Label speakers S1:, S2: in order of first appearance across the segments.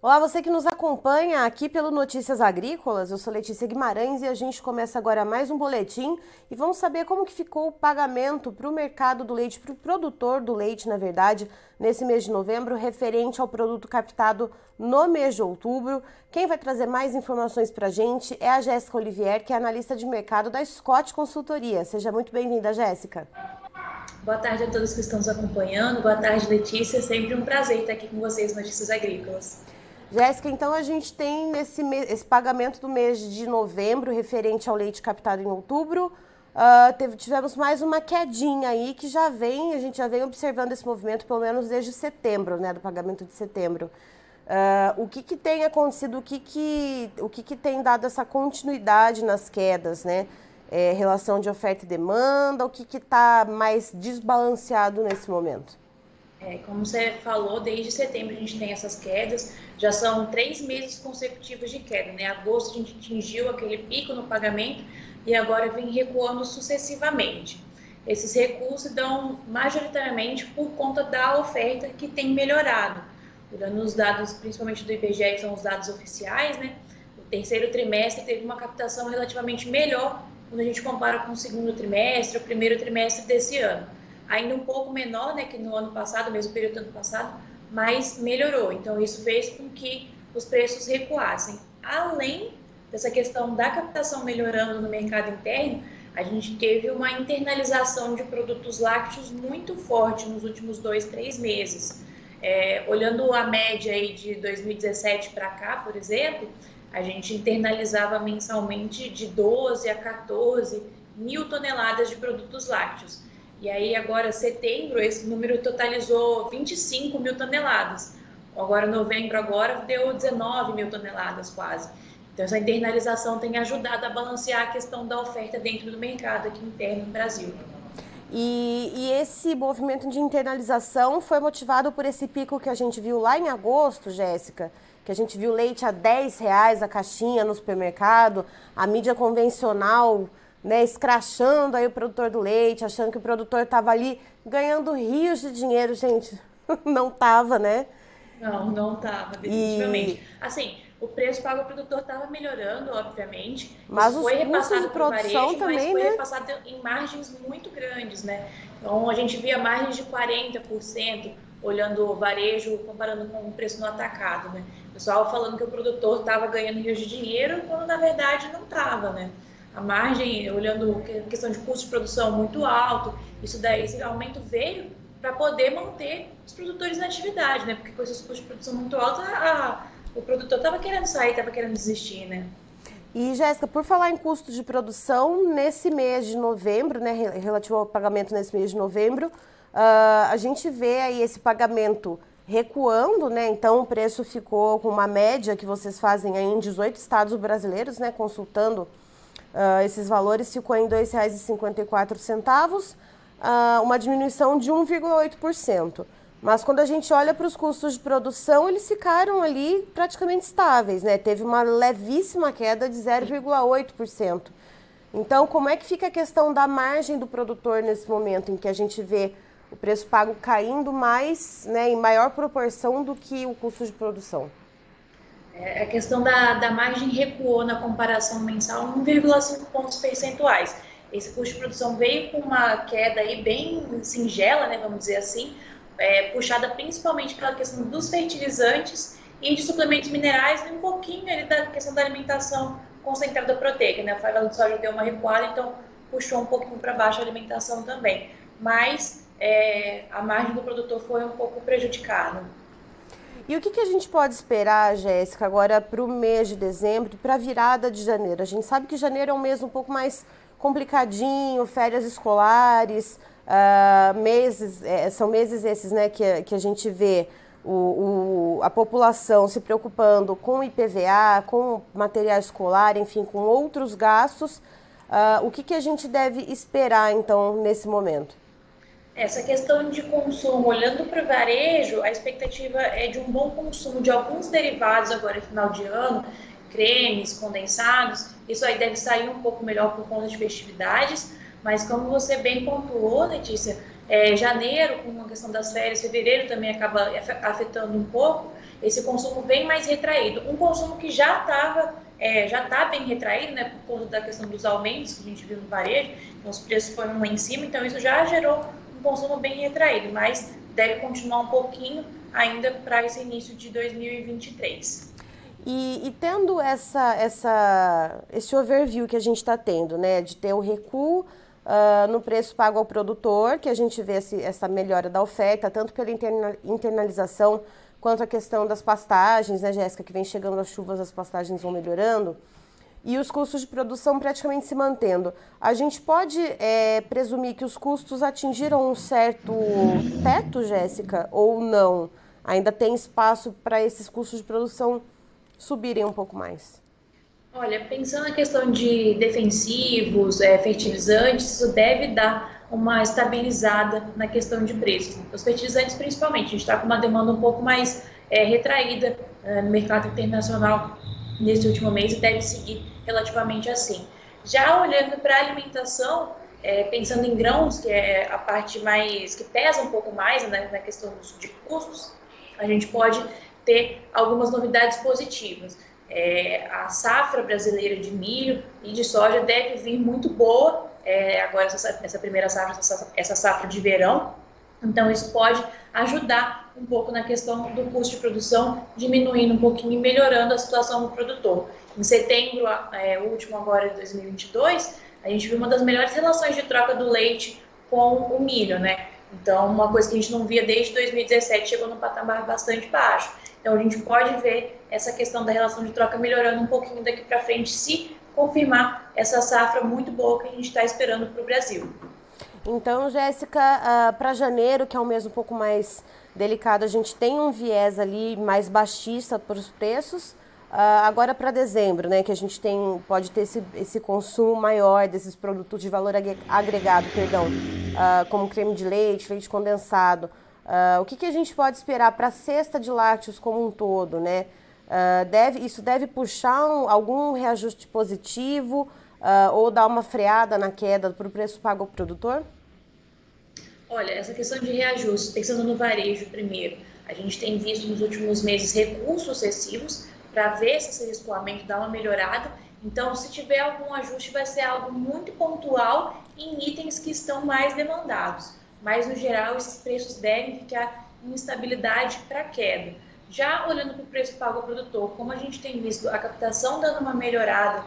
S1: Olá, você que nos acompanha aqui pelo Notícias Agrícolas. Eu sou Letícia Guimarães e a gente começa agora mais um boletim e vamos saber como que ficou o pagamento para o mercado do leite, para o produtor do leite, na verdade, nesse mês de novembro, referente ao produto captado no mês de outubro. Quem vai trazer mais informações para a gente é a Jéssica Olivier, que é analista de mercado da Scott Consultoria. Seja muito bem-vinda, Jéssica.
S2: Boa tarde a todos que estão nos acompanhando. Boa tarde, Letícia. Sempre um prazer estar aqui com vocês, Notícias Agrícolas.
S1: Jéssica, então a gente tem nesse esse pagamento do mês de novembro, referente ao leite captado em outubro, uh, teve, tivemos mais uma quedinha aí que já vem, a gente já vem observando esse movimento pelo menos desde setembro, né, do pagamento de setembro. Uh, o que, que tem acontecido, o que, que, o que, que tem dado essa continuidade nas quedas, né? É, relação de oferta e demanda, o que está mais desbalanceado nesse momento?
S2: É, como você falou, desde setembro a gente tem essas quedas, já são três meses consecutivos de queda, né? Agosto a gente atingiu aquele pico no pagamento e agora vem recuando sucessivamente. Esses recuos se dão majoritariamente por conta da oferta que tem melhorado. Olhando os dados, principalmente do IBGE, que são os dados oficiais, né? O terceiro trimestre teve uma captação relativamente melhor quando a gente compara com o segundo trimestre, o primeiro trimestre desse ano ainda um pouco menor né, que no ano passado, mesmo período do ano passado, mas melhorou. Então, isso fez com que os preços recuassem. Além dessa questão da captação melhorando no mercado interno, a gente teve uma internalização de produtos lácteos muito forte nos últimos dois, três meses. É, olhando a média aí de 2017 para cá, por exemplo, a gente internalizava mensalmente de 12 a 14 mil toneladas de produtos lácteos. E aí, agora, setembro, esse número totalizou 25 mil toneladas. Agora, novembro, agora, deu 19 mil toneladas quase. Então, essa internalização tem ajudado a balancear a questão da oferta dentro do mercado aqui interno no Brasil.
S1: E, e, esse movimento de internalização foi motivado por esse pico que a gente viu lá em agosto, Jéssica, que a gente viu leite a 10 reais a caixinha no supermercado, a mídia convencional né, escrachando aí o produtor do leite, achando que o produtor estava ali ganhando rios de dinheiro, gente. Não estava, né?
S2: Não, não estava, definitivamente. E... Assim, o preço pago ao produtor estava melhorando, obviamente.
S1: Mas os foi custos de produção varejo, também, mas
S2: foi
S1: né?
S2: repassado em margens muito grandes, né? Então, a gente via margens de 40%, olhando o varejo, comparando com o preço no atacado, né? O pessoal falando que o produtor estava ganhando rios de dinheiro, quando na verdade não estava, né? A margem, olhando a questão de custo de produção muito alto, isso daí, esse aumento veio para poder manter os produtores na atividade, né? Porque com esses custos de produção muito altos, a, o produtor estava querendo sair, estava querendo desistir, né?
S1: E, Jéssica, por falar em custos de produção, nesse mês de novembro, né, relativo ao pagamento nesse mês de novembro, uh, a gente vê aí esse pagamento recuando, né? Então o preço ficou com uma média que vocês fazem aí em 18 estados brasileiros, né? Consultando Uh, esses valores ficou em R$ 2,54, uh, uma diminuição de 1,8%. Mas quando a gente olha para os custos de produção, eles ficaram ali praticamente estáveis, né? Teve uma levíssima queda de 0,8%. Então, como é que fica a questão da margem do produtor nesse momento em que a gente vê o preço pago caindo mais, né, em maior proporção do que o custo de produção?
S2: É, a questão da, da margem recuou na comparação mensal 1,5 pontos percentuais. Esse custo de produção veio com uma queda aí bem singela, né, vamos dizer assim, é, puxada principalmente pela questão dos fertilizantes e de suplementos minerais e um pouquinho ali da questão da alimentação concentrada proteica, né? A farelo de soja deu uma recuada, então puxou um pouquinho para baixo a alimentação também. Mas é, a margem do produtor foi um pouco prejudicada.
S1: E o que, que a gente pode esperar, Jéssica, agora para o mês de dezembro para a virada de janeiro? A gente sabe que janeiro é um mês um pouco mais complicadinho, férias escolares, uh, meses, é, são meses esses né, que, que a gente vê o, o, a população se preocupando com IPVA, com material escolar, enfim, com outros gastos. Uh, o que, que a gente deve esperar, então, nesse momento?
S2: Essa questão de consumo, olhando para o varejo, a expectativa é de um bom consumo de alguns derivados agora final de ano, cremes, condensados. Isso aí deve sair um pouco melhor por conta de festividades, mas como você bem pontuou, Letícia, é, janeiro, com a questão das férias, fevereiro também acaba afetando um pouco. esse consumo vem mais retraído. Um consumo que já estava é, já está bem retraído, né, por conta da questão dos aumentos que a gente viu no varejo, então os preços foram lá em cima, então isso já gerou um consumo bem retraído, mas deve continuar um pouquinho ainda para esse início de 2023.
S1: E, e, tendo essa, essa, esse overview que a gente está tendo, né, de ter o recuo uh, no preço pago ao produtor, que a gente vê esse, essa melhora da oferta, tanto pela interna, internalização quanto a questão das pastagens, né, Jéssica, que vem chegando as chuvas, as pastagens vão melhorando, e os custos de produção praticamente se mantendo. A gente pode é, presumir que os custos atingiram um certo teto, Jéssica, ou não? Ainda tem espaço para esses custos de produção subirem um pouco mais?
S2: Olha, pensando na questão de defensivos, é, fertilizantes, isso deve dar uma estabilizada na questão de preços. Os fertilizantes, principalmente, a gente está com uma demanda um pouco mais é, retraída é, no mercado internacional nesse último mês e deve seguir relativamente assim. Já olhando para a alimentação, é, pensando em grãos, que é a parte mais que pesa um pouco mais né, na questão de custos, a gente pode ter algumas novidades positivas. É, a safra brasileira de milho e de soja deve vir muito boa é, agora essa, essa, primeira safra, essa, essa safra de verão. Então, isso pode ajudar um pouco na questão do custo de produção, diminuindo um pouquinho e melhorando a situação do produtor. Em setembro, é, último agora de 2022, a gente viu uma das melhores relações de troca do leite com o milho, né? Então, uma coisa que a gente não via desde 2017 chegou num patamar bastante baixo. Então, a gente pode ver essa questão da relação de troca melhorando um pouquinho daqui para frente, se confirmar essa safra muito boa que a gente está esperando para o Brasil.
S1: Então, Jéssica, uh, para janeiro, que é um mês um pouco mais delicado, a gente tem um viés ali mais baixista para os preços. Uh, agora para dezembro, né, que a gente tem, pode ter esse, esse consumo maior desses produtos de valor agregado, perdão, uh, como creme de leite, leite condensado. o que, que a gente pode esperar para a cesta de lácteos como um todo, né? Deve, isso deve puxar um, algum reajuste positivo uh, ou dar uma freada na queda para o preço pago ao produtor?
S2: Olha, essa questão de reajuste, pensando no varejo primeiro, a gente tem visto nos últimos meses recursos sucessivos para ver se esse escoamento dá uma melhorada. Então, se tiver algum ajuste, vai ser algo muito pontual em itens que estão mais demandados. Mas, no geral, esses preços devem ficar em estabilidade para queda. Já olhando para o preço pago ao produtor, como a gente tem visto a captação dando uma melhorada,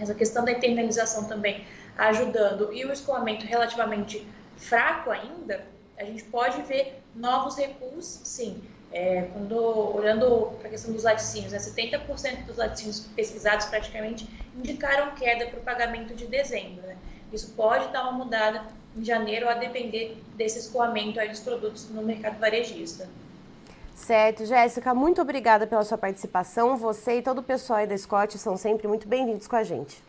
S2: essa questão da internalização também ajudando e o escoamento relativamente fraco ainda, a gente pode ver novos recuos, sim. É, quando olhando para a questão dos laticínios, né, 70% dos laticínios pesquisados praticamente indicaram queda para o pagamento de dezembro. Né? Isso pode dar uma mudada em janeiro a depender desse escoamento aí dos produtos no mercado varejista.
S1: Certo, Jéssica, muito obrigada pela sua participação. Você e todo o pessoal aí da Scott são sempre muito bem-vindos com a gente.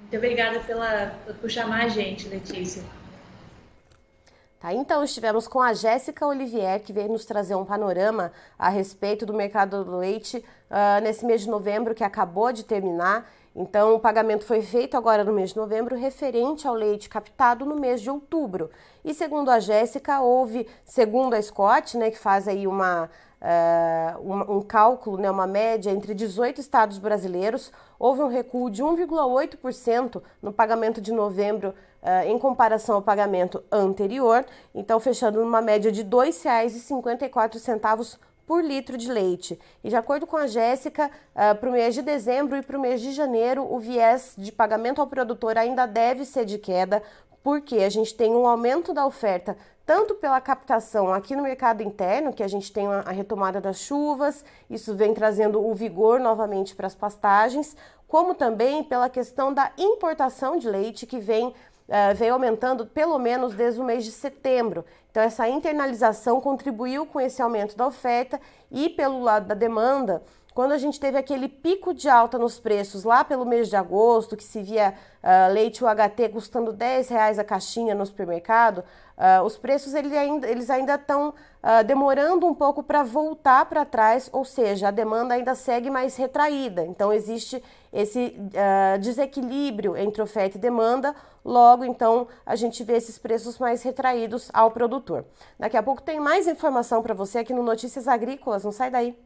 S2: Muito obrigada pela, por chamar a gente, Letícia.
S1: Tá, então estivemos com a Jéssica Olivier, que veio nos trazer um panorama a respeito do mercado do leite uh, nesse mês de novembro que acabou de terminar. Então, o pagamento foi feito agora no mês de novembro, referente ao leite captado no mês de outubro. E segundo a Jéssica, houve, segundo a Scott, né, que faz aí uma, uh, um, um, cálculo, né, uma média entre 18 estados brasileiros, houve um recuo de 1,8% no pagamento de novembro uh, em comparação ao pagamento anterior, então fechando numa média de R$ 2,54 por litro de leite. E de acordo com a Jéssica, uh, para o mês de dezembro e para o mês de janeiro, o viés de pagamento ao produtor ainda deve ser de queda, porque a gente tem um aumento da oferta tanto pela captação aqui no mercado interno, que a gente tem a retomada das chuvas, isso vem trazendo o vigor novamente para as pastagens, como também pela questão da importação de leite, que vem uh, aumentando pelo menos desde o mês de setembro. Então, essa internalização contribuiu com esse aumento da oferta e pelo lado da demanda. Quando a gente teve aquele pico de alta nos preços lá pelo mês de agosto, que se via uh, leite UHT custando 10 reais a caixinha no supermercado, uh, os preços ele ainda, eles ainda estão uh, demorando um pouco para voltar para trás, ou seja, a demanda ainda segue mais retraída. Então existe esse desequilíbrio entre oferta e demanda, logo então a gente vê esses preços mais retraídos ao produtor. Daqui a pouco tem mais informação para você aqui no Notícias Agrícolas, não sai daí.